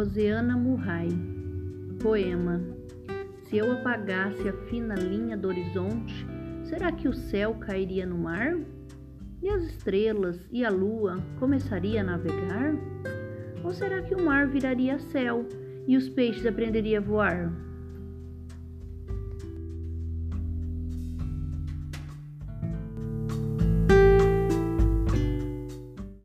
Rosiana Murray Poema Se eu apagasse a fina linha do horizonte, será que o céu cairia no mar? E as estrelas e a lua começaria a navegar? Ou será que o mar viraria céu e os peixes aprenderiam a voar?